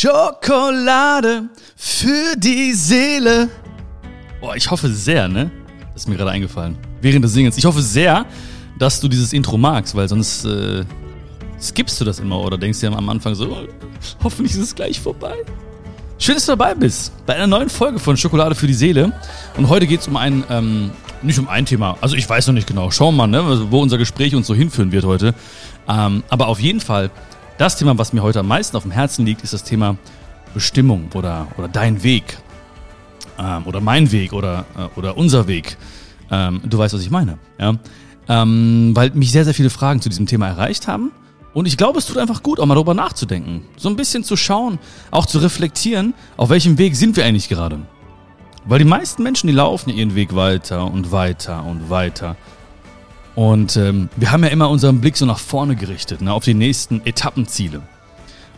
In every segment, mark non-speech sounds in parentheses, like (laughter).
Schokolade für die Seele. Boah, ich hoffe sehr, ne? Das ist mir gerade eingefallen. Während des Singens. Ich hoffe sehr, dass du dieses Intro magst, weil sonst äh, skippst du das immer oder denkst dir am Anfang so, oh, hoffentlich ist es gleich vorbei. Schön, dass du dabei bist bei einer neuen Folge von Schokolade für die Seele. Und heute geht es um ein, ähm, nicht um ein Thema, also ich weiß noch nicht genau. Schauen wir mal, ne, wo unser Gespräch uns so hinführen wird heute. Ähm, aber auf jeden Fall das Thema, was mir heute am meisten auf dem Herzen liegt, ist das Thema Bestimmung oder, oder dein Weg. Ähm, oder mein Weg oder, äh, oder unser Weg. Ähm, du weißt, was ich meine. Ja? Ähm, weil mich sehr, sehr viele Fragen zu diesem Thema erreicht haben. Und ich glaube, es tut einfach gut, auch mal darüber nachzudenken. So ein bisschen zu schauen, auch zu reflektieren, auf welchem Weg sind wir eigentlich gerade. Weil die meisten Menschen, die laufen ihren Weg weiter und weiter und weiter. Und ähm, wir haben ja immer unseren Blick so nach vorne gerichtet, ne, auf die nächsten Etappenziele.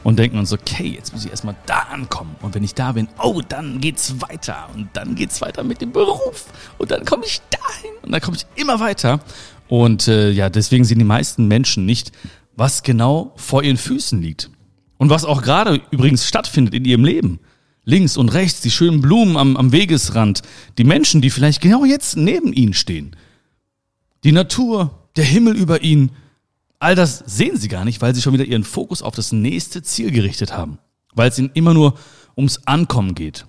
Und denken uns, okay, jetzt muss ich erstmal da ankommen. Und wenn ich da bin, oh, dann geht's weiter. Und dann geht's weiter mit dem Beruf. Und dann komme ich dahin. Und dann komme ich immer weiter. Und äh, ja, deswegen sehen die meisten Menschen nicht, was genau vor ihren Füßen liegt. Und was auch gerade übrigens stattfindet in ihrem Leben. Links und rechts, die schönen Blumen am, am Wegesrand, die Menschen, die vielleicht genau jetzt neben ihnen stehen die Natur, der Himmel über ihnen, all das sehen sie gar nicht, weil sie schon wieder ihren Fokus auf das nächste Ziel gerichtet haben. Weil es ihnen immer nur ums Ankommen geht.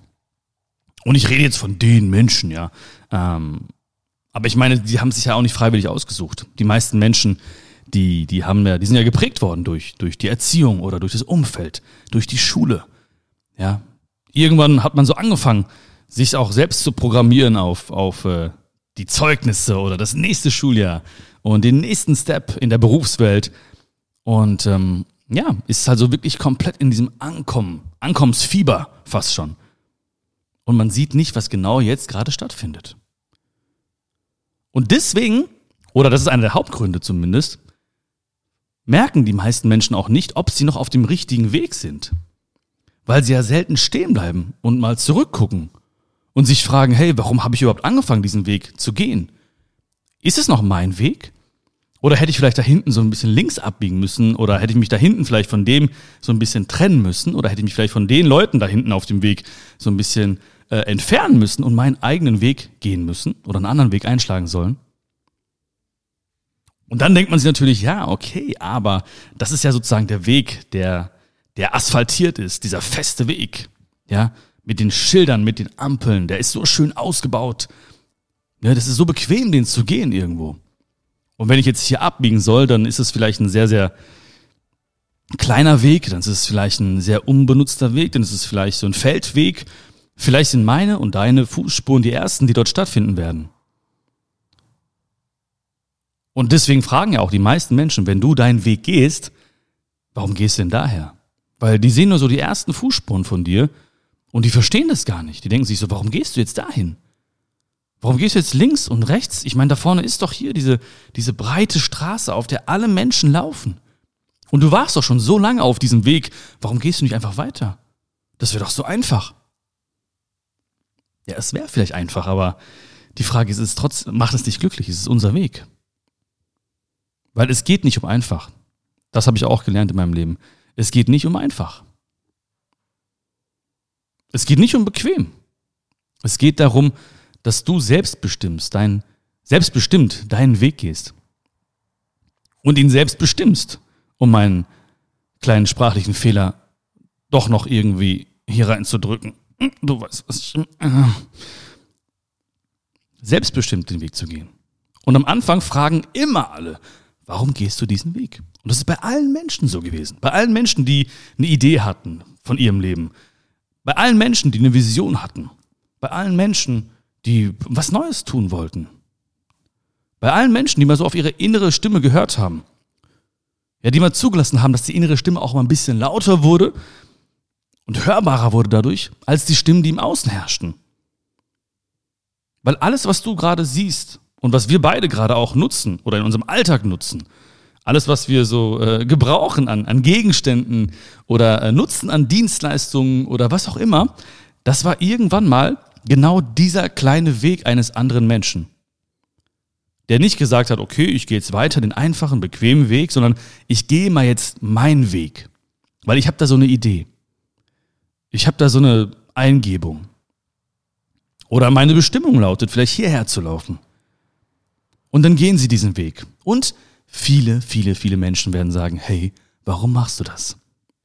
Und ich rede jetzt von den Menschen, ja. Ähm, aber ich meine, die haben sich ja auch nicht freiwillig ausgesucht. Die meisten Menschen, die, die haben ja, die sind ja geprägt worden durch, durch die Erziehung oder durch das Umfeld, durch die Schule. Ja. Irgendwann hat man so angefangen, sich auch selbst zu programmieren auf, auf äh, die Zeugnisse oder das nächste Schuljahr und den nächsten Step in der Berufswelt. Und ähm, ja, ist also wirklich komplett in diesem Ankommen, Ankommensfieber fast schon. Und man sieht nicht, was genau jetzt gerade stattfindet. Und deswegen, oder das ist einer der Hauptgründe zumindest, merken die meisten Menschen auch nicht, ob sie noch auf dem richtigen Weg sind. Weil sie ja selten stehen bleiben und mal zurückgucken und sich fragen, hey, warum habe ich überhaupt angefangen, diesen Weg zu gehen? Ist es noch mein Weg? Oder hätte ich vielleicht da hinten so ein bisschen links abbiegen müssen? Oder hätte ich mich da hinten vielleicht von dem so ein bisschen trennen müssen? Oder hätte ich mich vielleicht von den Leuten da hinten auf dem Weg so ein bisschen äh, entfernen müssen und meinen eigenen Weg gehen müssen? Oder einen anderen Weg einschlagen sollen? Und dann denkt man sich natürlich, ja, okay, aber das ist ja sozusagen der Weg, der, der asphaltiert ist, dieser feste Weg. Ja, mit den Schildern, mit den Ampeln, der ist so schön ausgebaut. Ja, das ist so bequem, den zu gehen irgendwo. Und wenn ich jetzt hier abbiegen soll, dann ist es vielleicht ein sehr, sehr kleiner Weg, dann ist es vielleicht ein sehr unbenutzter Weg, dann ist es vielleicht so ein Feldweg. Vielleicht sind meine und deine Fußspuren die ersten, die dort stattfinden werden. Und deswegen fragen ja auch die meisten Menschen, wenn du deinen Weg gehst, warum gehst du denn daher? Weil die sehen nur so die ersten Fußspuren von dir und die verstehen das gar nicht. Die denken sich so, warum gehst du jetzt dahin? Warum gehst du jetzt links und rechts? Ich meine, da vorne ist doch hier diese, diese breite Straße, auf der alle Menschen laufen. Und du warst doch schon so lange auf diesem Weg. Warum gehst du nicht einfach weiter? Das wäre doch so einfach. Ja, es wäre vielleicht einfach, aber die Frage ist, ist es trotzdem, macht es dich glücklich? Ist es unser Weg? Weil es geht nicht um einfach. Das habe ich auch gelernt in meinem Leben. Es geht nicht um einfach. Es geht nicht um bequem. Es geht darum, dass du selbst bestimmst, dein, selbstbestimmt deinen Weg gehst. Und ihn selbst bestimmst, um meinen kleinen sprachlichen Fehler doch noch irgendwie hier reinzudrücken. Du weißt, was ich. Selbstbestimmt den Weg zu gehen. Und am Anfang fragen immer alle, warum gehst du diesen Weg? Und das ist bei allen Menschen so gewesen. Bei allen Menschen, die eine Idee hatten von ihrem Leben, bei allen Menschen, die eine Vision hatten. Bei allen Menschen, die was Neues tun wollten. Bei allen Menschen, die mal so auf ihre innere Stimme gehört haben. Ja, die mal zugelassen haben, dass die innere Stimme auch mal ein bisschen lauter wurde und hörbarer wurde dadurch, als die Stimmen, die im Außen herrschten. Weil alles, was du gerade siehst und was wir beide gerade auch nutzen oder in unserem Alltag nutzen, alles, was wir so äh, gebrauchen an, an Gegenständen oder äh, nutzen an Dienstleistungen oder was auch immer, das war irgendwann mal genau dieser kleine Weg eines anderen Menschen. Der nicht gesagt hat, okay, ich gehe jetzt weiter den einfachen, bequemen Weg, sondern ich gehe mal jetzt meinen Weg, weil ich habe da so eine Idee. ich habe da so eine Eingebung. Oder meine Bestimmung lautet, vielleicht hierher zu laufen. Und dann gehen sie diesen Weg. Und viele, viele, viele Menschen werden sagen, hey, warum machst du das?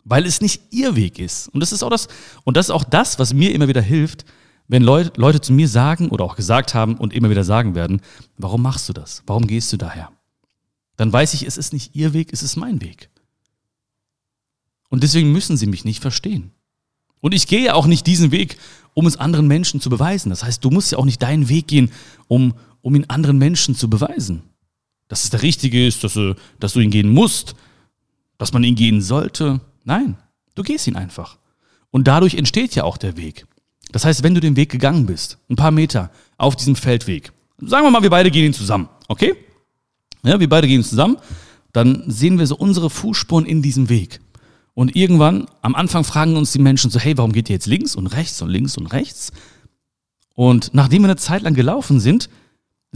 Weil es nicht ihr Weg ist. Und das ist auch das, und das ist auch das, was mir immer wieder hilft, wenn Leute, Leute zu mir sagen oder auch gesagt haben und immer wieder sagen werden, warum machst du das? Warum gehst du daher? Dann weiß ich, es ist nicht ihr Weg, es ist mein Weg. Und deswegen müssen sie mich nicht verstehen. Und ich gehe auch nicht diesen Weg, um es anderen Menschen zu beweisen. Das heißt, du musst ja auch nicht deinen Weg gehen, um, um ihn anderen Menschen zu beweisen. Dass es der richtige ist, dass du, dass du ihn gehen musst, dass man ihn gehen sollte. Nein, du gehst ihn einfach. Und dadurch entsteht ja auch der Weg. Das heißt, wenn du den Weg gegangen bist, ein paar Meter auf diesem Feldweg, sagen wir mal, wir beide gehen ihn zusammen, okay? Ja, wir beide gehen zusammen, dann sehen wir so unsere Fußspuren in diesem Weg. Und irgendwann, am Anfang fragen uns die Menschen so, hey, warum geht ihr jetzt links und rechts und links und rechts? Und nachdem wir eine Zeit lang gelaufen sind,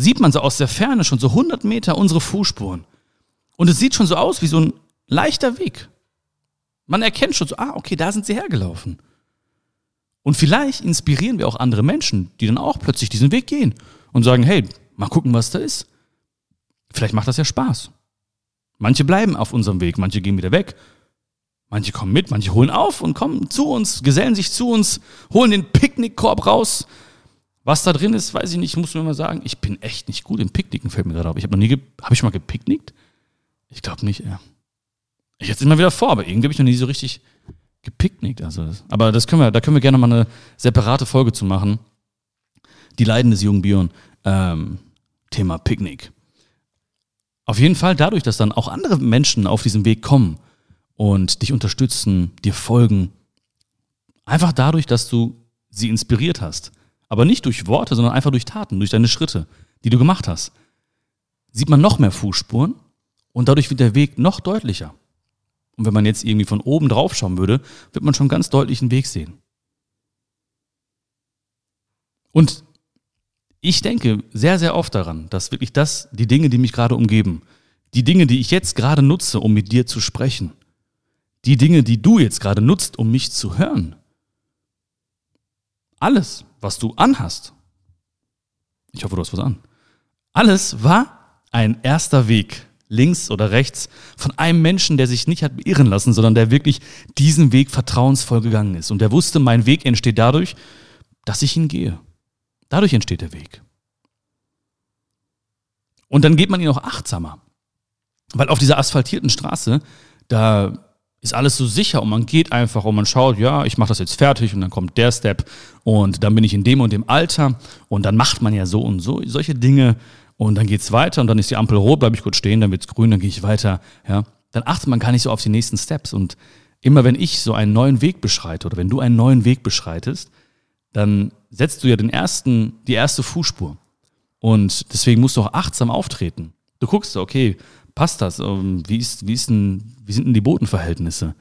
sieht man so aus der Ferne schon so 100 Meter unsere Fußspuren. Und es sieht schon so aus wie so ein leichter Weg. Man erkennt schon so, ah, okay, da sind sie hergelaufen. Und vielleicht inspirieren wir auch andere Menschen, die dann auch plötzlich diesen Weg gehen und sagen, hey, mal gucken, was da ist. Vielleicht macht das ja Spaß. Manche bleiben auf unserem Weg, manche gehen wieder weg Manche kommen mit, manche holen auf und kommen zu uns, gesellen sich zu uns, holen den Picknickkorb raus. Was da drin ist, weiß ich nicht, muss mir mal sagen. Ich bin echt nicht gut im Picknicken, fällt mir gerade auf. Ich habe noch nie, habe ich mal gepicknickt? Ich glaube nicht, ja. Ich jetzt immer wieder vor, aber irgendwie habe ich noch nie so richtig gepicknickt. Also, aber das können wir, da können wir gerne mal eine separate Folge zu machen. Die Leiden des jungen Björn. Ähm, Thema Picknick. Auf jeden Fall dadurch, dass dann auch andere Menschen auf diesen Weg kommen und dich unterstützen, dir folgen. Einfach dadurch, dass du sie inspiriert hast. Aber nicht durch Worte, sondern einfach durch Taten, durch deine Schritte, die du gemacht hast. Sieht man noch mehr Fußspuren und dadurch wird der Weg noch deutlicher. Und wenn man jetzt irgendwie von oben drauf schauen würde, wird man schon ganz deutlich einen Weg sehen. Und ich denke sehr, sehr oft daran, dass wirklich das, die Dinge, die mich gerade umgeben, die Dinge, die ich jetzt gerade nutze, um mit dir zu sprechen, die Dinge, die du jetzt gerade nutzt, um mich zu hören. Alles, was du anhast. Ich hoffe, du hast was an. Alles war ein erster Weg, links oder rechts, von einem Menschen, der sich nicht hat beirren lassen, sondern der wirklich diesen Weg vertrauensvoll gegangen ist. Und der wusste, mein Weg entsteht dadurch, dass ich ihn gehe. Dadurch entsteht der Weg. Und dann geht man ihn auch achtsamer. Weil auf dieser asphaltierten Straße, da ist alles so sicher und man geht einfach und man schaut, ja, ich mache das jetzt fertig und dann kommt der Step und dann bin ich in dem und dem Alter und dann macht man ja so und so solche Dinge und dann geht's weiter und dann ist die Ampel rot, bleibe ich kurz stehen, dann wird's grün, dann gehe ich weiter, ja. Dann achtet man gar nicht so auf die nächsten Steps und immer wenn ich so einen neuen Weg beschreite oder wenn du einen neuen Weg beschreitest, dann setzt du ja den ersten, die erste Fußspur. Und deswegen musst du auch achtsam auftreten. Du guckst, okay, passt das? Ähm, wie, ist, wie, ist denn, wie sind denn die Bodenverhältnisse?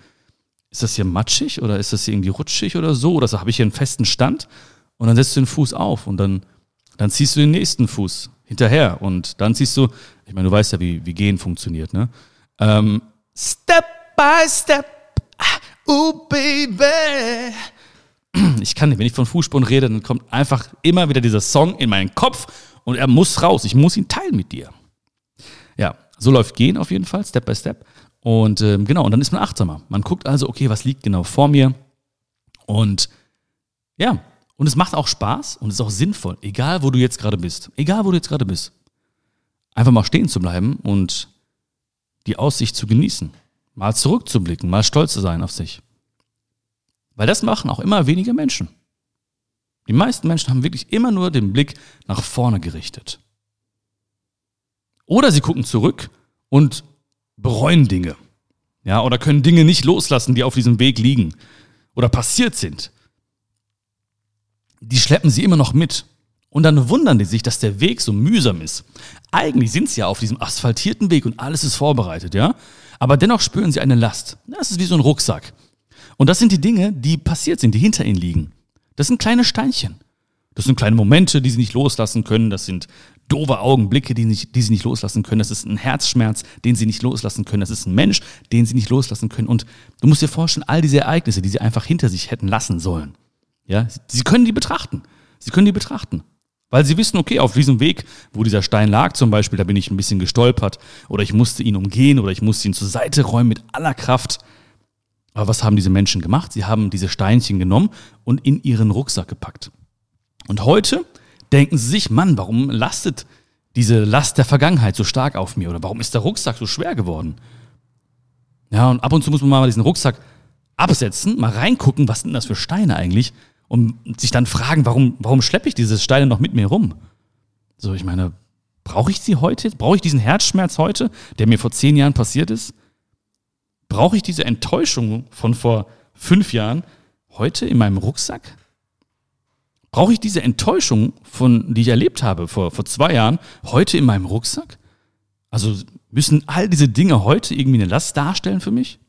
Ist das hier matschig oder ist das hier irgendwie rutschig oder so? Oder habe ich hier einen festen Stand? Und dann setzt du den Fuß auf und dann, dann ziehst du den nächsten Fuß hinterher und dann ziehst du, ich meine, du weißt ja, wie, wie Gehen funktioniert, ne? Ähm, step by step, oh baby. Ich kann nicht, wenn ich von Fußspuren rede, dann kommt einfach immer wieder dieser Song in meinen Kopf und er muss raus. Ich muss ihn teilen mit dir. Ja, so läuft Gehen auf jeden Fall, Step by Step. Und ähm, genau, und dann ist man achtsamer. Man guckt also, okay, was liegt genau vor mir? Und ja, und es macht auch Spaß und ist auch sinnvoll, egal wo du jetzt gerade bist. Egal wo du jetzt gerade bist. Einfach mal stehen zu bleiben und die Aussicht zu genießen. Mal zurückzublicken, mal stolz zu sein auf sich. Weil das machen auch immer weniger Menschen. Die meisten Menschen haben wirklich immer nur den Blick nach vorne gerichtet. Oder sie gucken zurück und bereuen Dinge. Ja, oder können Dinge nicht loslassen, die auf diesem Weg liegen oder passiert sind. Die schleppen sie immer noch mit. Und dann wundern die sich, dass der Weg so mühsam ist. Eigentlich sind sie ja auf diesem asphaltierten Weg und alles ist vorbereitet, ja? Aber dennoch spüren sie eine Last. Das ist wie so ein Rucksack. Und das sind die Dinge, die passiert sind, die hinter ihnen liegen. Das sind kleine Steinchen. Das sind kleine Momente, die sie nicht loslassen können. Das sind doofe Augenblicke, die, nicht, die sie nicht loslassen können. Das ist ein Herzschmerz, den sie nicht loslassen können. Das ist ein Mensch, den sie nicht loslassen können. Und du musst dir vorstellen, all diese Ereignisse, die sie einfach hinter sich hätten lassen sollen. Ja, sie können die betrachten. Sie können die betrachten. Weil sie wissen, okay, auf diesem Weg, wo dieser Stein lag zum Beispiel, da bin ich ein bisschen gestolpert oder ich musste ihn umgehen oder ich musste ihn zur Seite räumen mit aller Kraft. Aber was haben diese Menschen gemacht? Sie haben diese Steinchen genommen und in ihren Rucksack gepackt. Und heute denken sie sich, Mann, warum lastet diese Last der Vergangenheit so stark auf mir? Oder warum ist der Rucksack so schwer geworden? Ja, und ab und zu muss man mal diesen Rucksack absetzen, mal reingucken, was sind das für Steine eigentlich? Und sich dann fragen, warum, warum schleppe ich diese Steine noch mit mir rum? So, ich meine, brauche ich sie heute? Brauche ich diesen Herzschmerz heute, der mir vor zehn Jahren passiert ist? Brauche ich diese Enttäuschung von vor fünf Jahren heute in meinem Rucksack? Brauche ich diese Enttäuschung, von, die ich erlebt habe vor, vor zwei Jahren, heute in meinem Rucksack? Also müssen all diese Dinge heute irgendwie eine Last darstellen für mich?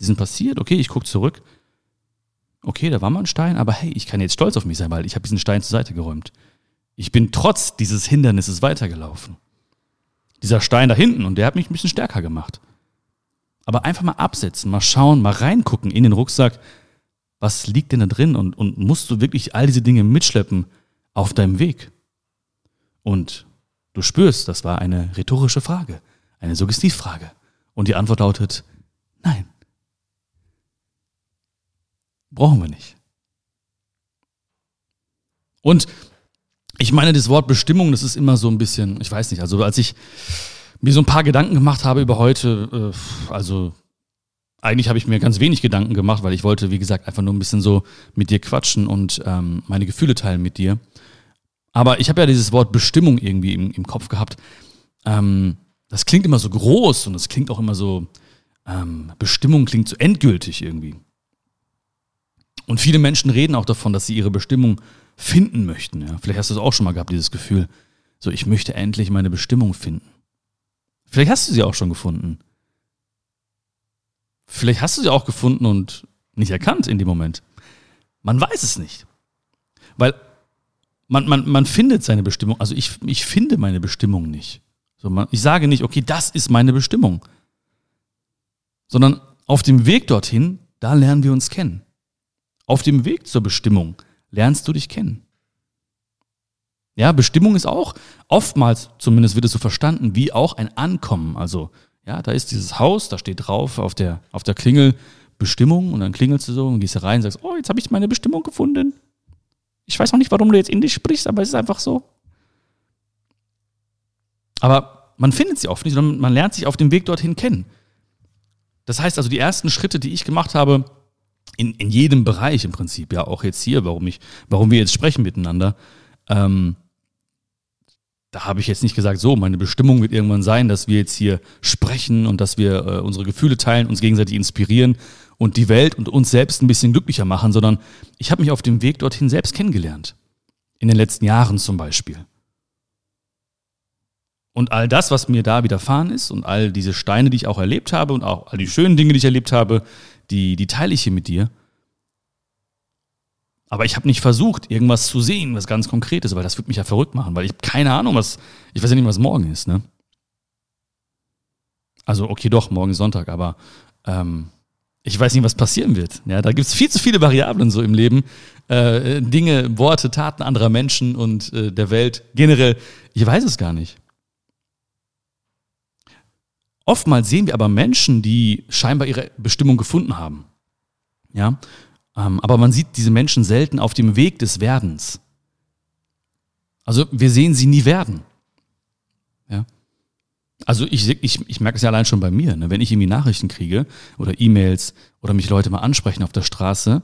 Die sind passiert, okay, ich gucke zurück. Okay, da war mal ein Stein, aber hey, ich kann jetzt stolz auf mich sein, weil ich habe diesen Stein zur Seite geräumt. Ich bin trotz dieses Hindernisses weitergelaufen. Dieser Stein da hinten, und der hat mich ein bisschen stärker gemacht. Aber einfach mal absetzen, mal schauen, mal reingucken in den Rucksack. Was liegt denn da drin? Und, und musst du wirklich all diese Dinge mitschleppen auf deinem Weg? Und du spürst, das war eine rhetorische Frage, eine Suggestivfrage. Und die Antwort lautet, nein. Brauchen wir nicht. Und ich meine, das Wort Bestimmung, das ist immer so ein bisschen, ich weiß nicht, also als ich mir so ein paar Gedanken gemacht habe über heute, äh, also eigentlich habe ich mir ganz wenig Gedanken gemacht, weil ich wollte, wie gesagt, einfach nur ein bisschen so mit dir quatschen und ähm, meine Gefühle teilen mit dir. Aber ich habe ja dieses Wort Bestimmung irgendwie im, im Kopf gehabt. Ähm, das klingt immer so groß und das klingt auch immer so, ähm, Bestimmung klingt so endgültig irgendwie. Und viele Menschen reden auch davon, dass sie ihre Bestimmung finden möchten. Ja? Vielleicht hast du es auch schon mal gehabt, dieses Gefühl. So, ich möchte endlich meine Bestimmung finden. Vielleicht hast du sie auch schon gefunden. Vielleicht hast du sie auch gefunden und nicht erkannt in dem Moment. Man weiß es nicht. Weil man, man, man findet seine Bestimmung. Also ich, ich finde meine Bestimmung nicht. So, man, ich sage nicht, okay, das ist meine Bestimmung. Sondern auf dem Weg dorthin, da lernen wir uns kennen. Auf dem Weg zur Bestimmung lernst du dich kennen. Ja, Bestimmung ist auch oftmals, zumindest wird es so verstanden, wie auch ein Ankommen. Also, ja, da ist dieses Haus, da steht drauf auf der, auf der Klingel Bestimmung und dann klingelst du so und gehst da rein und sagst, oh, jetzt habe ich meine Bestimmung gefunden. Ich weiß noch nicht, warum du jetzt Indisch sprichst, aber es ist einfach so. Aber man findet sie oft nicht, sondern man lernt sich auf dem Weg dorthin kennen. Das heißt also, die ersten Schritte, die ich gemacht habe, in, in jedem Bereich im Prinzip, ja, auch jetzt hier, warum ich, warum wir jetzt sprechen miteinander, ähm, da habe ich jetzt nicht gesagt, so, meine Bestimmung wird irgendwann sein, dass wir jetzt hier sprechen und dass wir äh, unsere Gefühle teilen, uns gegenseitig inspirieren und die Welt und uns selbst ein bisschen glücklicher machen, sondern ich habe mich auf dem Weg dorthin selbst kennengelernt. In den letzten Jahren zum Beispiel. Und all das, was mir da widerfahren ist und all diese Steine, die ich auch erlebt habe und auch all die schönen Dinge, die ich erlebt habe, die, die teile ich hier mit dir. Aber ich habe nicht versucht, irgendwas zu sehen, was ganz konkret ist, weil das würde mich ja verrückt machen, weil ich habe keine Ahnung, was, ich weiß ja nicht, was morgen ist, ne? Also, okay, doch, morgen ist Sonntag, aber ähm, ich weiß nicht, was passieren wird. Ja, da gibt es viel zu viele Variablen so im Leben. Äh, Dinge, Worte, Taten anderer Menschen und äh, der Welt generell. Ich weiß es gar nicht. Oftmals sehen wir aber Menschen, die scheinbar ihre Bestimmung gefunden haben. Ja, aber man sieht diese Menschen selten auf dem Weg des Werdens. Also wir sehen sie nie werden. Ja. Also ich, ich, ich merke es ja allein schon bei mir, ne? wenn ich irgendwie Nachrichten kriege oder E-Mails oder mich Leute mal ansprechen auf der Straße,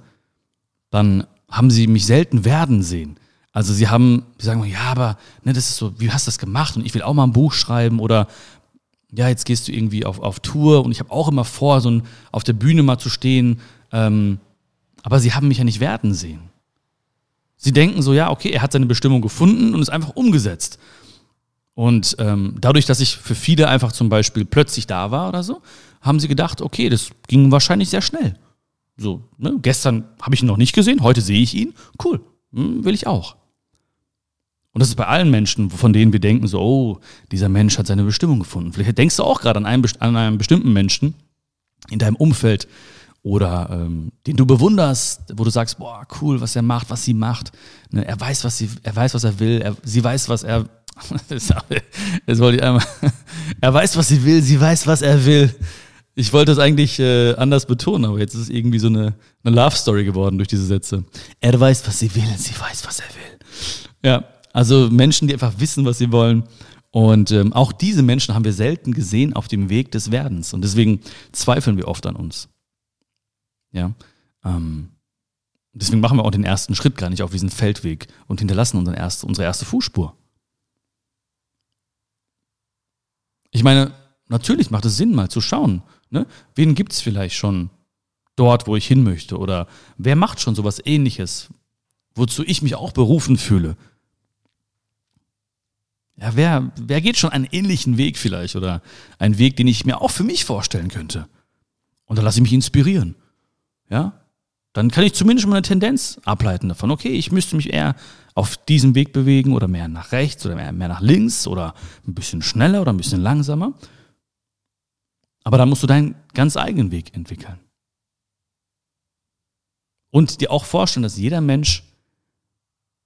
dann haben sie mich selten werden sehen. Also sie haben, sie sagen, ja, aber ne, das ist so, wie hast du das gemacht? Und ich will auch mal ein Buch schreiben oder ja, jetzt gehst du irgendwie auf, auf Tour und ich habe auch immer vor, so ein, auf der Bühne mal zu stehen. Ähm, aber sie haben mich ja nicht werden sehen. Sie denken so, ja, okay, er hat seine Bestimmung gefunden und ist einfach umgesetzt. Und ähm, dadurch, dass ich für viele einfach zum Beispiel plötzlich da war oder so, haben sie gedacht, okay, das ging wahrscheinlich sehr schnell. So, ne? gestern habe ich ihn noch nicht gesehen, heute sehe ich ihn. Cool, Hm, will ich auch. Und das ist bei allen Menschen, von denen wir denken, so, oh, dieser Mensch hat seine Bestimmung gefunden. Vielleicht denkst du auch gerade an an einen bestimmten Menschen in deinem Umfeld oder ähm, den du bewunderst, wo du sagst, boah, cool, was er macht, was sie macht. Ne, er weiß, was sie, er weiß, was er will, er, sie weiß, was er, (laughs) das wollte ich einmal, (laughs) er weiß, was sie will, sie weiß, was er will. Ich wollte das eigentlich äh, anders betonen, aber jetzt ist es irgendwie so eine, eine Love Story geworden durch diese Sätze. Er weiß, was sie will, sie weiß, was er will. Ja, also Menschen, die einfach wissen, was sie wollen. Und ähm, auch diese Menschen haben wir selten gesehen auf dem Weg des Werdens. Und deswegen zweifeln wir oft an uns. Ja. Ähm, deswegen machen wir auch den ersten Schritt gar nicht auf diesen Feldweg und hinterlassen unsere erste, unsere erste Fußspur. Ich meine, natürlich macht es Sinn, mal zu schauen, ne? wen gibt es vielleicht schon dort, wo ich hin möchte? Oder wer macht schon sowas ähnliches, wozu ich mich auch berufen fühle? Ja, wer, wer geht schon einen ähnlichen Weg vielleicht oder einen Weg, den ich mir auch für mich vorstellen könnte? Und dann lasse ich mich inspirieren. Ja? Dann kann ich zumindest mal eine Tendenz ableiten davon. Okay, ich müsste mich eher auf diesem Weg bewegen oder mehr nach rechts oder mehr, mehr nach links oder ein bisschen schneller oder ein bisschen langsamer. Aber dann musst du deinen ganz eigenen Weg entwickeln. Und dir auch vorstellen, dass jeder Mensch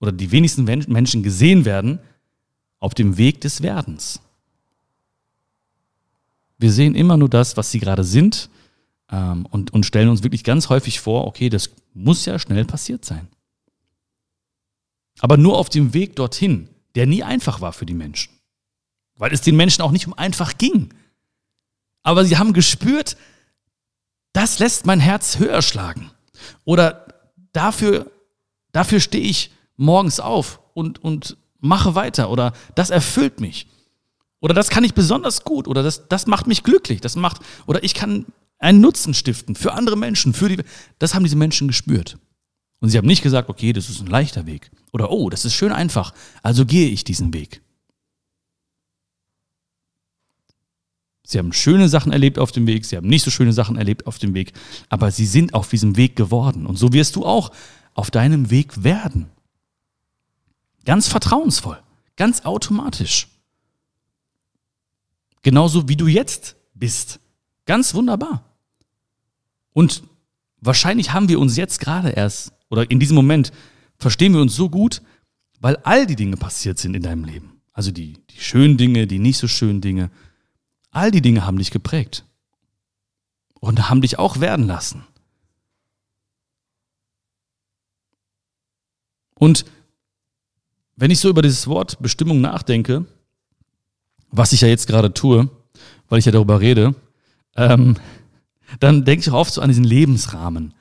oder die wenigsten Menschen gesehen werden, auf dem Weg des Werdens. Wir sehen immer nur das, was sie gerade sind ähm, und, und stellen uns wirklich ganz häufig vor, okay, das muss ja schnell passiert sein. Aber nur auf dem Weg dorthin, der nie einfach war für die Menschen. Weil es den Menschen auch nicht um einfach ging. Aber sie haben gespürt, das lässt mein Herz höher schlagen. Oder dafür, dafür stehe ich morgens auf und, und mache weiter oder das erfüllt mich. Oder das kann ich besonders gut oder das, das macht mich glücklich. Das macht, oder ich kann einen Nutzen stiften für andere Menschen, für die, das haben diese Menschen gespürt. Und sie haben nicht gesagt, okay, das ist ein leichter Weg. Oder, oh, das ist schön einfach, also gehe ich diesen Weg. Sie haben schöne Sachen erlebt auf dem Weg, sie haben nicht so schöne Sachen erlebt auf dem Weg, aber sie sind auf diesem Weg geworden. Und so wirst du auch auf deinem Weg werden. Ganz vertrauensvoll, ganz automatisch. Genauso wie du jetzt bist. Ganz wunderbar. Und wahrscheinlich haben wir uns jetzt gerade erst, oder in diesem Moment verstehen wir uns so gut, weil all die Dinge passiert sind in deinem Leben. Also die, die schönen Dinge, die nicht so schönen Dinge. All die Dinge haben dich geprägt. Und haben dich auch werden lassen. Und wenn ich so über dieses Wort Bestimmung nachdenke, was ich ja jetzt gerade tue, weil ich ja darüber rede, ähm, dann denke ich auch oft so an diesen Lebensrahmen.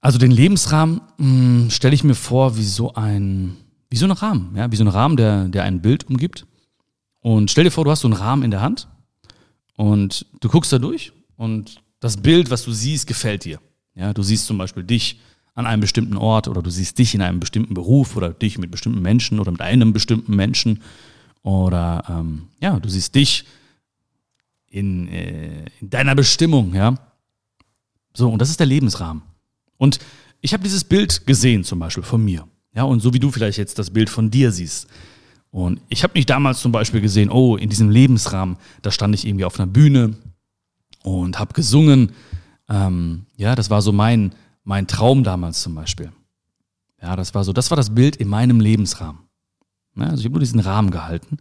Also den Lebensrahmen hm, stelle ich mir vor wie so ein, wie so ein Rahmen, ja, wie so ein Rahmen, der, der ein Bild umgibt. Und stell dir vor, du hast so einen Rahmen in der Hand und du guckst da durch und das Bild, was du siehst, gefällt dir. Ja, du siehst zum Beispiel dich an einem bestimmten Ort oder du siehst dich in einem bestimmten Beruf oder dich mit bestimmten Menschen oder mit einem bestimmten Menschen oder ähm, ja, du siehst dich in, äh, in deiner Bestimmung, ja. So, und das ist der Lebensrahmen. Und ich habe dieses Bild gesehen, zum Beispiel von mir. Ja, und so wie du vielleicht jetzt das Bild von dir siehst. Und ich habe nicht damals zum Beispiel gesehen, oh, in diesem Lebensrahmen, da stand ich irgendwie auf einer Bühne und habe gesungen. Ähm, ja, das war so mein, mein Traum damals zum Beispiel. Ja, das war so, das war das Bild in meinem Lebensrahmen. Ja, also ich habe nur diesen Rahmen gehalten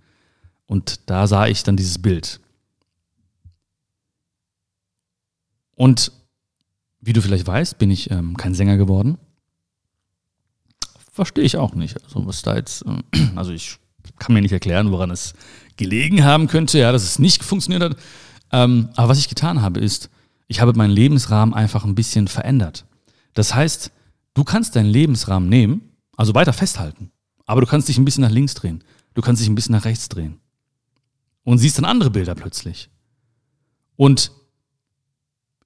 und da sah ich dann dieses Bild. Und wie du vielleicht weißt, bin ich ähm, kein Sänger geworden. Verstehe ich auch nicht. Also was da jetzt, äh, (clears throat) also ich kann mir nicht erklären, woran es gelegen haben könnte, ja, dass es nicht funktioniert hat. Ähm, aber was ich getan habe, ist, ich habe meinen Lebensrahmen einfach ein bisschen verändert. Das heißt, du kannst deinen Lebensrahmen nehmen, also weiter festhalten, aber du kannst dich ein bisschen nach links drehen, du kannst dich ein bisschen nach rechts drehen und siehst dann andere Bilder plötzlich. Und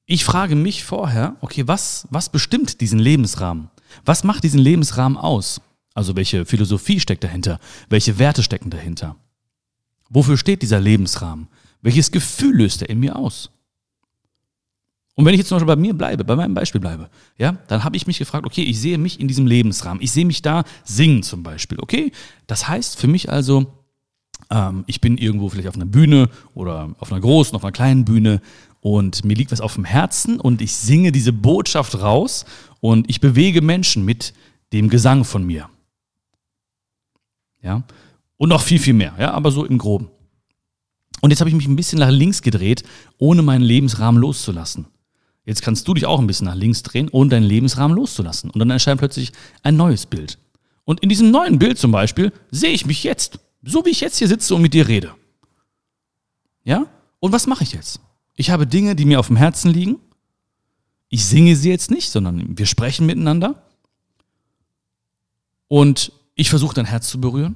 ich frage mich vorher, okay, was, was bestimmt diesen Lebensrahmen? Was macht diesen Lebensrahmen aus? Also welche Philosophie steckt dahinter? Welche Werte stecken dahinter? Wofür steht dieser Lebensrahmen? Welches Gefühl löst er in mir aus? Und wenn ich jetzt zum Beispiel bei mir bleibe, bei meinem Beispiel bleibe, ja, dann habe ich mich gefragt, okay, ich sehe mich in diesem Lebensrahmen, ich sehe mich da singen zum Beispiel, okay? Das heißt für mich also, ähm, ich bin irgendwo vielleicht auf einer Bühne oder auf einer großen, auf einer kleinen Bühne und mir liegt was auf dem Herzen und ich singe diese Botschaft raus und ich bewege Menschen mit dem Gesang von mir. Ja, und noch viel, viel mehr, ja, aber so im Groben. Und jetzt habe ich mich ein bisschen nach links gedreht, ohne meinen Lebensrahmen loszulassen. Jetzt kannst du dich auch ein bisschen nach links drehen, ohne deinen Lebensrahmen loszulassen. Und dann erscheint plötzlich ein neues Bild. Und in diesem neuen Bild zum Beispiel sehe ich mich jetzt, so wie ich jetzt hier sitze und mit dir rede. Ja? Und was mache ich jetzt? Ich habe Dinge, die mir auf dem Herzen liegen. Ich singe sie jetzt nicht, sondern wir sprechen miteinander. Und ich versuche dein Herz zu berühren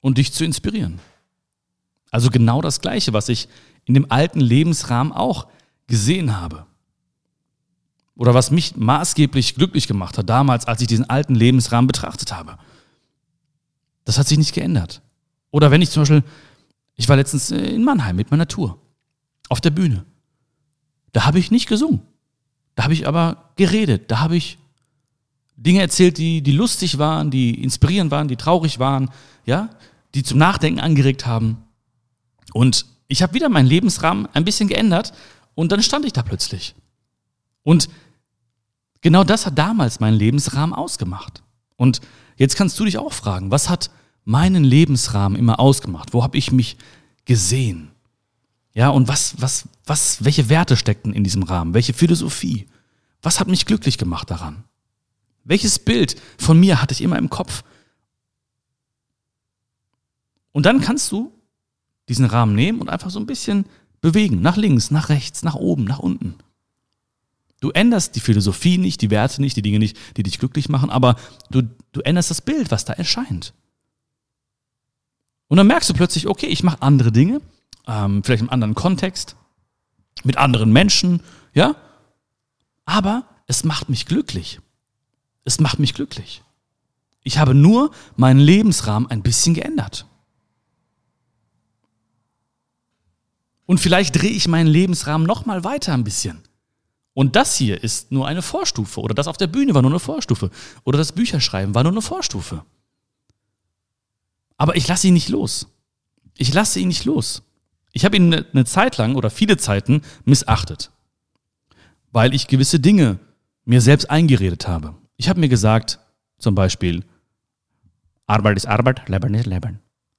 und dich zu inspirieren. Also genau das Gleiche, was ich in dem alten Lebensrahmen auch gesehen habe. Oder was mich maßgeblich glücklich gemacht hat damals, als ich diesen alten Lebensrahmen betrachtet habe. Das hat sich nicht geändert. Oder wenn ich zum Beispiel, ich war letztens in Mannheim mit meiner Tour, auf der Bühne. Da habe ich nicht gesungen. Da habe ich aber geredet. Da habe ich Dinge erzählt, die, die lustig waren, die inspirierend waren, die traurig waren, ja, die zum Nachdenken angeregt haben. Und ich habe wieder meinen Lebensrahmen ein bisschen geändert und dann stand ich da plötzlich. Und genau das hat damals meinen Lebensrahmen ausgemacht. Und jetzt kannst du dich auch fragen, was hat meinen Lebensrahmen immer ausgemacht? Wo habe ich mich gesehen? Ja, und was, was, was, welche Werte steckten in diesem Rahmen? Welche Philosophie? Was hat mich glücklich gemacht daran? Welches Bild von mir hatte ich immer im Kopf? Und dann kannst du diesen Rahmen nehmen und einfach so ein bisschen bewegen. Nach links, nach rechts, nach oben, nach unten. Du änderst die Philosophie nicht, die Werte nicht, die Dinge nicht, die dich glücklich machen, aber du, du änderst das Bild, was da erscheint. Und dann merkst du plötzlich, okay, ich mache andere Dinge, ähm, vielleicht im anderen Kontext, mit anderen Menschen, ja, aber es macht mich glücklich. Es macht mich glücklich. Ich habe nur meinen Lebensrahmen ein bisschen geändert. Und vielleicht drehe ich meinen Lebensrahmen noch mal weiter ein bisschen. Und das hier ist nur eine Vorstufe. Oder das auf der Bühne war nur eine Vorstufe. Oder das Bücherschreiben war nur eine Vorstufe. Aber ich lasse ihn nicht los. Ich lasse ihn nicht los. Ich habe ihn eine Zeit lang oder viele Zeiten missachtet. Weil ich gewisse Dinge mir selbst eingeredet habe. Ich habe mir gesagt, zum Beispiel, Arbeit ist Arbeit, Leben ist Leben.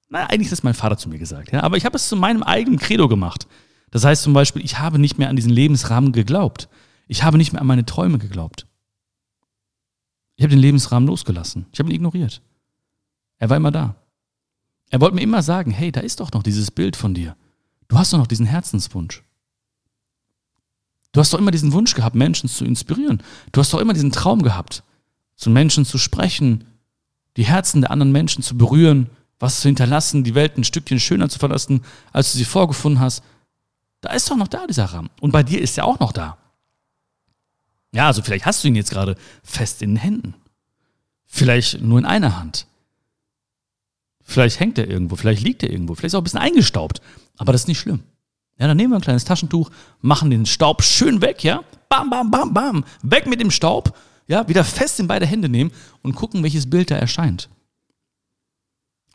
Na, eigentlich ist das mein Vater zu mir gesagt, ja. Aber ich habe es zu meinem eigenen Credo gemacht. Das heißt zum Beispiel, ich habe nicht mehr an diesen Lebensrahmen geglaubt. Ich habe nicht mehr an meine Träume geglaubt. Ich habe den Lebensrahmen losgelassen. Ich habe ihn ignoriert. Er war immer da. Er wollte mir immer sagen, hey, da ist doch noch dieses Bild von dir. Du hast doch noch diesen Herzenswunsch. Du hast doch immer diesen Wunsch gehabt, Menschen zu inspirieren. Du hast doch immer diesen Traum gehabt, zu Menschen zu sprechen, die Herzen der anderen Menschen zu berühren, was zu hinterlassen, die Welt ein Stückchen schöner zu verlassen, als du sie vorgefunden hast. Da ist doch noch da dieser Rahmen. Und bei dir ist er auch noch da. Ja, also vielleicht hast du ihn jetzt gerade fest in den Händen. Vielleicht nur in einer Hand. Vielleicht hängt er irgendwo, vielleicht liegt er irgendwo, vielleicht ist er auch ein bisschen eingestaubt. Aber das ist nicht schlimm. Ja, dann nehmen wir ein kleines Taschentuch, machen den Staub schön weg, ja? Bam, bam, bam, bam. Weg mit dem Staub, ja? Wieder fest in beide Hände nehmen und gucken, welches Bild da erscheint.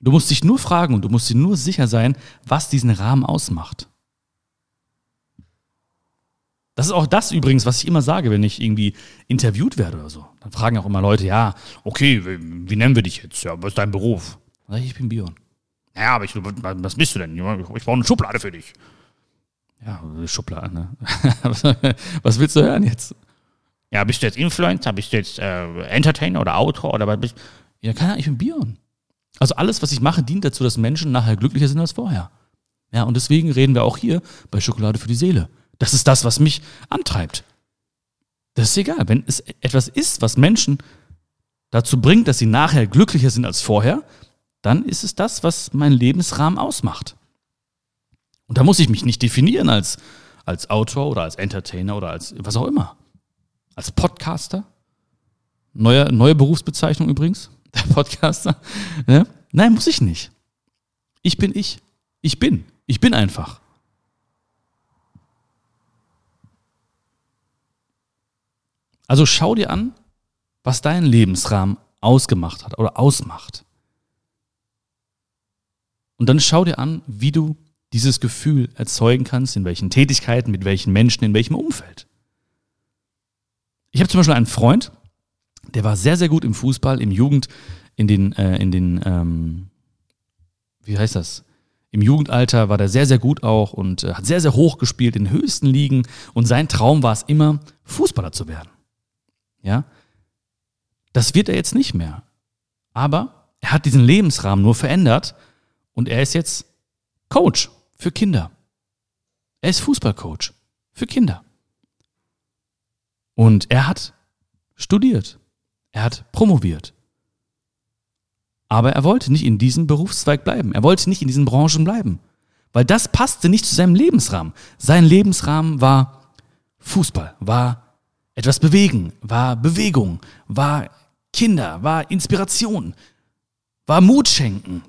Du musst dich nur fragen und du musst dir nur sicher sein, was diesen Rahmen ausmacht. Das ist auch das übrigens, was ich immer sage, wenn ich irgendwie interviewt werde oder so. Dann fragen auch immer Leute, ja, okay, wie, wie nennen wir dich jetzt? Ja, was ist dein Beruf? Dann sage ich, ich bin Bion. Ja, aber ich, was bist du denn? Ich brauche eine Schublade für dich. Ja, Schublade, ne? (laughs) was willst du hören jetzt? Ja, bist du jetzt Influencer? Bist du jetzt äh, Entertainer oder Autor oder was Ja, keine Ahnung, ich bin Bion. Also alles, was ich mache, dient dazu, dass Menschen nachher glücklicher sind als vorher. Ja, und deswegen reden wir auch hier bei Schokolade für die Seele. Das ist das, was mich antreibt. Das ist egal. Wenn es etwas ist, was Menschen dazu bringt, dass sie nachher glücklicher sind als vorher, dann ist es das, was meinen Lebensrahmen ausmacht. Und da muss ich mich nicht definieren als, als Autor oder als Entertainer oder als was auch immer. Als Podcaster. Neue, neue Berufsbezeichnung übrigens (laughs) der Podcaster. Ja? Nein, muss ich nicht. Ich bin ich. Ich bin. Ich bin einfach. Also schau dir an, was deinen Lebensrahmen ausgemacht hat oder ausmacht. Und dann schau dir an, wie du dieses Gefühl erzeugen kannst, in welchen Tätigkeiten, mit welchen Menschen, in welchem Umfeld. Ich habe zum Beispiel einen Freund, der war sehr, sehr gut im Fußball, im Jugend, in den, äh, in den, ähm, wie heißt das? Im Jugendalter war der sehr, sehr gut auch und äh, hat sehr, sehr hoch gespielt in höchsten Ligen. Und sein Traum war es immer, Fußballer zu werden. Ja. Das wird er jetzt nicht mehr. Aber er hat diesen Lebensrahmen nur verändert und er ist jetzt Coach für Kinder. Er ist Fußballcoach für Kinder. Und er hat studiert. Er hat promoviert. Aber er wollte nicht in diesem Berufszweig bleiben. Er wollte nicht in diesen Branchen bleiben. Weil das passte nicht zu seinem Lebensrahmen. Sein Lebensrahmen war Fußball, war etwas bewegen, war Bewegung, war Kinder, war Inspiration, war Mut schenken,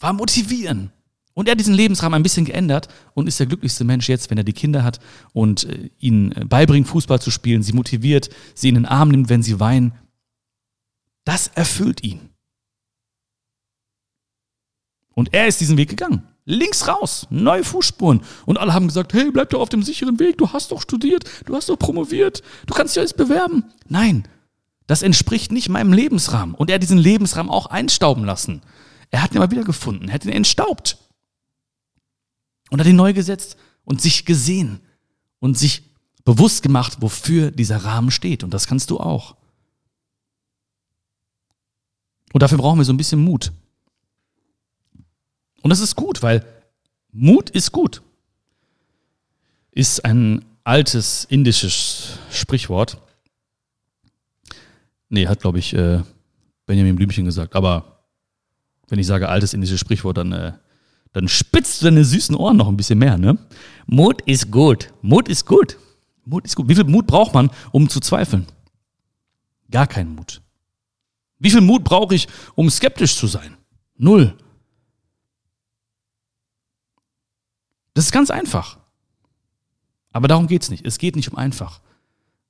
war motivieren. Und er hat diesen Lebensrahmen ein bisschen geändert und ist der glücklichste Mensch jetzt, wenn er die Kinder hat und äh, ihnen beibringt, Fußball zu spielen, sie motiviert, sie in den Arm nimmt, wenn sie weinen. Das erfüllt ihn. Und er ist diesen Weg gegangen. Links raus, neue Fußspuren. Und alle haben gesagt, hey, bleib doch auf dem sicheren Weg, du hast doch studiert, du hast doch promoviert, du kannst dich alles bewerben. Nein, das entspricht nicht meinem Lebensrahmen. Und er hat diesen Lebensrahmen auch einstauben lassen. Er hat ihn mal wieder gefunden, er hat ihn entstaubt. Und hat ihn neu gesetzt und sich gesehen und sich bewusst gemacht, wofür dieser Rahmen steht. Und das kannst du auch. Und dafür brauchen wir so ein bisschen Mut. Und das ist gut, weil Mut ist gut. Ist ein altes indisches Sprichwort. Nee, hat, glaube ich, äh, Benjamin Blümchen gesagt. Aber wenn ich sage altes indisches Sprichwort, dann, äh, dann spitzt du deine süßen Ohren noch ein bisschen mehr. Ne? Mut ist gut. Mut ist gut. Mut ist gut. Wie viel Mut braucht man, um zu zweifeln? Gar keinen Mut. Wie viel Mut brauche ich, um skeptisch zu sein? Null. Das ist ganz einfach. Aber darum geht es nicht. Es geht nicht um einfach.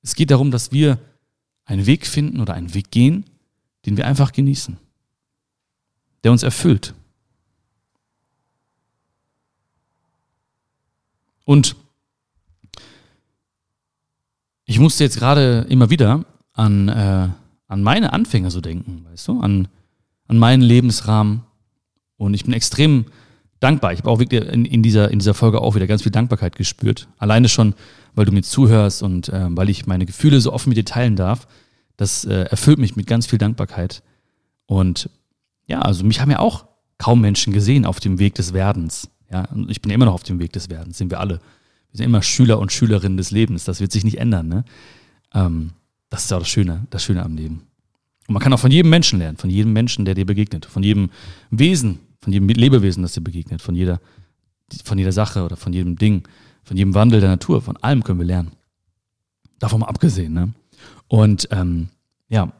Es geht darum, dass wir einen Weg finden oder einen Weg gehen, den wir einfach genießen, der uns erfüllt. Und ich musste jetzt gerade immer wieder an, äh, an meine Anfänge so denken, weißt du, an, an meinen Lebensrahmen. Und ich bin extrem dankbar. Ich habe auch wirklich in, in, dieser, in dieser Folge auch wieder ganz viel Dankbarkeit gespürt. Alleine schon, weil du mir zuhörst und äh, weil ich meine Gefühle so offen mit dir teilen darf. Das äh, erfüllt mich mit ganz viel Dankbarkeit. Und ja, also mich haben ja auch kaum Menschen gesehen auf dem Weg des Werdens. Ja, und ich bin ja immer noch auf dem Weg des Werdens, sind wir alle. Wir sind immer Schüler und Schülerinnen des Lebens. Das wird sich nicht ändern. Ne? Ähm, das ist ja das Schöne, das Schöne am Leben. Und man kann auch von jedem Menschen lernen, von jedem Menschen, der dir begegnet, von jedem Wesen, von jedem Lebewesen, das dir begegnet, von jeder, von jeder Sache oder von jedem Ding, von jedem Wandel der Natur, von allem können wir lernen. Davon mal abgesehen. Ne? Und ähm, ja,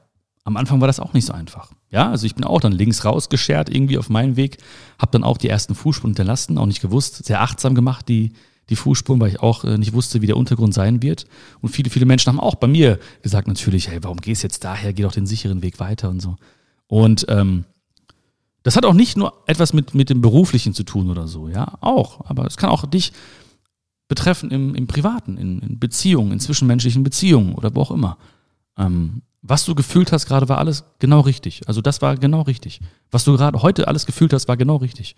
am Anfang war das auch nicht so einfach. Ja, also ich bin auch dann links rausgeschert irgendwie auf meinen Weg, habe dann auch die ersten Fußspuren hinterlassen, auch nicht gewusst, sehr achtsam gemacht, die, die Fußspuren, weil ich auch äh, nicht wusste, wie der Untergrund sein wird. Und viele, viele Menschen haben auch bei mir gesagt natürlich, hey, warum gehst du jetzt daher, geh doch den sicheren Weg weiter und so. Und ähm, das hat auch nicht nur etwas mit, mit dem Beruflichen zu tun oder so, ja, auch. Aber es kann auch dich betreffen im, im Privaten, in, in Beziehungen, in zwischenmenschlichen Beziehungen oder wo auch immer. Ähm, was du gefühlt hast gerade, war alles genau richtig. Also das war genau richtig. Was du gerade heute alles gefühlt hast, war genau richtig.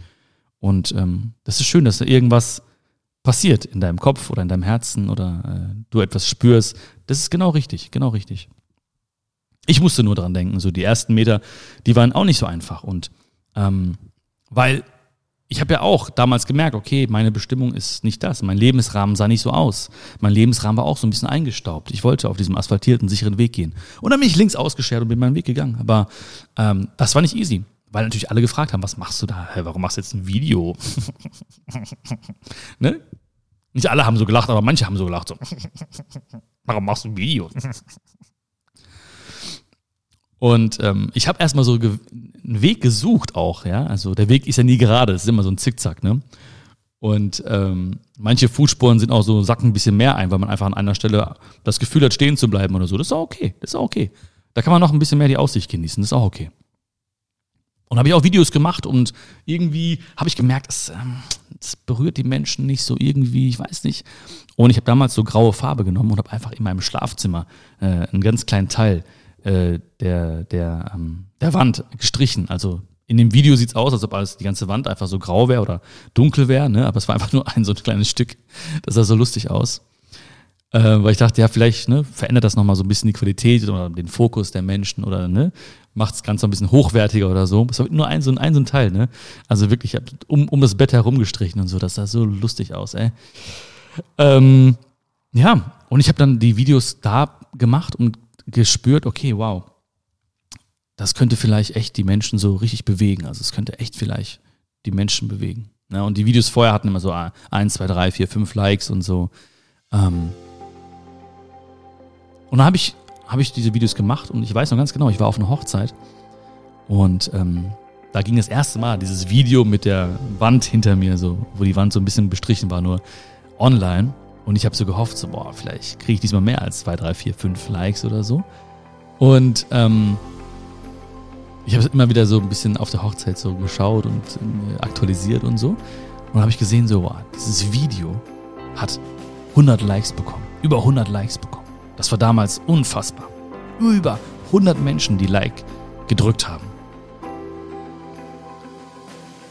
Und ähm, das ist schön, dass da irgendwas passiert in deinem Kopf oder in deinem Herzen oder äh, du etwas spürst. Das ist genau richtig, genau richtig. Ich musste nur dran denken, so die ersten Meter, die waren auch nicht so einfach. Und ähm, weil ich habe ja auch damals gemerkt, okay, meine Bestimmung ist nicht das. Mein Lebensrahmen sah nicht so aus. Mein Lebensrahmen war auch so ein bisschen eingestaubt. Ich wollte auf diesem asphaltierten, sicheren Weg gehen. Und dann bin ich links ausgeschert und bin meinen Weg gegangen. Aber ähm, das war nicht easy. Weil natürlich alle gefragt haben, was machst du da? Hey, warum machst du jetzt ein Video? (laughs) ne? Nicht alle haben so gelacht, aber manche haben so gelacht. So. (laughs) warum machst du ein Video? (laughs) Und ähm, ich habe erstmal so einen Weg gesucht auch, ja. Also der Weg ist ja nie gerade, es ist immer so ein Zickzack, ne? Und ähm, manche Fußspuren sind auch so, sacken ein bisschen mehr ein, weil man einfach an einer Stelle das Gefühl hat, stehen zu bleiben oder so. Das ist auch okay. Das ist auch okay. Da kann man noch ein bisschen mehr die Aussicht genießen. Das ist auch okay. Und habe ich auch Videos gemacht und irgendwie habe ich gemerkt, es, ähm, berührt die Menschen nicht so irgendwie, ich weiß nicht. Und ich habe damals so graue Farbe genommen und habe einfach in meinem Schlafzimmer äh, einen ganz kleinen Teil äh, der, der, ähm, der Wand gestrichen. Also in dem Video sieht's aus, als ob alles die ganze Wand einfach so grau wäre oder dunkel wäre, ne? aber es war einfach nur ein so ein kleines Stück. Das sah so lustig aus. Äh, weil ich dachte, ja, vielleicht ne, verändert das nochmal so ein bisschen die Qualität oder den Fokus der Menschen oder ne, macht das Ganze ein bisschen hochwertiger oder so. Es war nur ein so ein, ein, so ein Teil, ne? Also wirklich um, um das Bett herum gestrichen und so. Das sah so lustig aus, ey. Ähm, ja, und ich habe dann die Videos da gemacht und gespürt, okay, wow, das könnte vielleicht echt die Menschen so richtig bewegen. Also es könnte echt vielleicht die Menschen bewegen. Ja, und die Videos vorher hatten immer so eins, zwei, drei, vier, fünf Likes und so. Ähm und dann habe ich, hab ich diese Videos gemacht und ich weiß noch ganz genau, ich war auf einer Hochzeit und ähm, da ging das erste Mal dieses Video mit der Wand hinter mir, so, wo die Wand so ein bisschen bestrichen war, nur online. Und ich habe so gehofft, so, boah, vielleicht kriege ich diesmal mehr als zwei, drei, vier, fünf Likes oder so. Und ähm, ich habe immer wieder so ein bisschen auf der Hochzeit so geschaut und äh, aktualisiert und so. Und habe ich gesehen, so, wow, dieses Video hat 100 Likes bekommen. Über 100 Likes bekommen. Das war damals unfassbar. Über 100 Menschen, die Like gedrückt haben.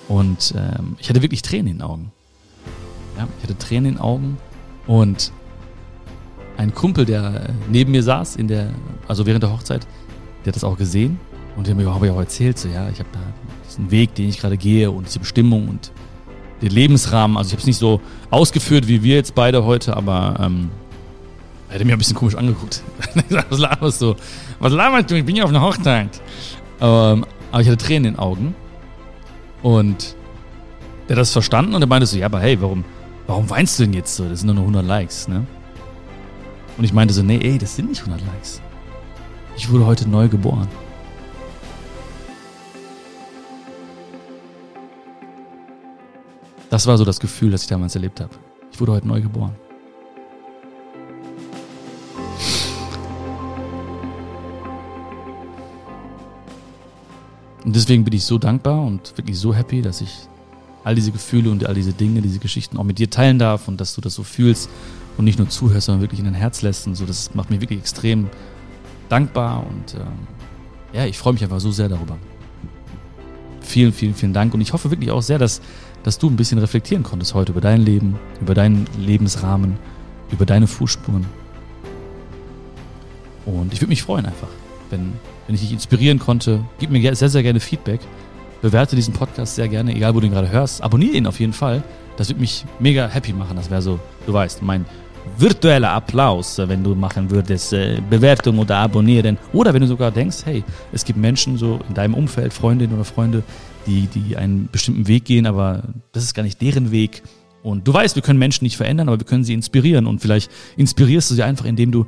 Und ähm, ich hatte wirklich Tränen in den Augen. Ja, ich hatte Tränen in den Augen und ein Kumpel, der neben mir saß, in der, also während der Hochzeit, der hat das auch gesehen und der mir habe ich auch erzählt, so ja, ich habe da diesen Weg, den ich gerade gehe und diese Bestimmung und den Lebensrahmen. Also ich habe es nicht so ausgeführt wie wir jetzt beide heute, aber ähm, er hat mir ein bisschen komisch angeguckt. (laughs) was laberst du? Was laberst du? Ich bin ja auf einer Hochzeit. Ähm, aber ich hatte Tränen in den Augen. Und der hat das verstanden und er meinte so, ja, aber hey, warum, warum weinst du denn jetzt so? Das sind nur noch 100 Likes, ne? Und ich meinte so, nee, ey, das sind nicht 100 Likes. Ich wurde heute neu geboren. Das war so das Gefühl, das ich damals erlebt habe. Ich wurde heute neu geboren. Und deswegen bin ich so dankbar und wirklich so happy, dass ich all diese Gefühle und all diese Dinge, diese Geschichten auch mit dir teilen darf und dass du das so fühlst und nicht nur zuhörst, sondern wirklich in dein Herz lässt und so. Das macht mich wirklich extrem dankbar und ähm, ja, ich freue mich einfach so sehr darüber. Vielen, vielen, vielen Dank und ich hoffe wirklich auch sehr, dass dass du ein bisschen reflektieren konntest heute über dein Leben, über deinen Lebensrahmen, über deine Fußspuren. Und ich würde mich freuen einfach, wenn, wenn ich dich inspirieren konnte. Gib mir sehr, sehr gerne Feedback. Bewerte diesen Podcast sehr gerne, egal wo du ihn gerade hörst. Abonniere ihn auf jeden Fall. Das würde mich mega happy machen. Das wäre so, du weißt, mein virtueller Applaus, wenn du machen würdest, äh, Bewertung oder abonnieren. Oder wenn du sogar denkst, hey, es gibt Menschen so in deinem Umfeld, Freundinnen oder Freunde, die, die einen bestimmten Weg gehen, aber das ist gar nicht deren Weg. Und du weißt, wir können Menschen nicht verändern, aber wir können sie inspirieren. Und vielleicht inspirierst du sie einfach, indem du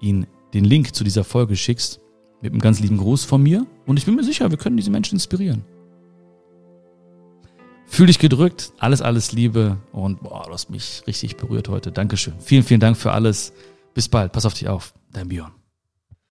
ihnen den Link zu dieser Folge schickst, mit einem ganz lieben Gruß von mir. Und ich bin mir sicher, wir können diese Menschen inspirieren. Fühl dich gedrückt, alles, alles Liebe und boah, du hast mich richtig berührt heute. Dankeschön. Vielen, vielen Dank für alles. Bis bald. Pass auf dich auf. Dein Björn.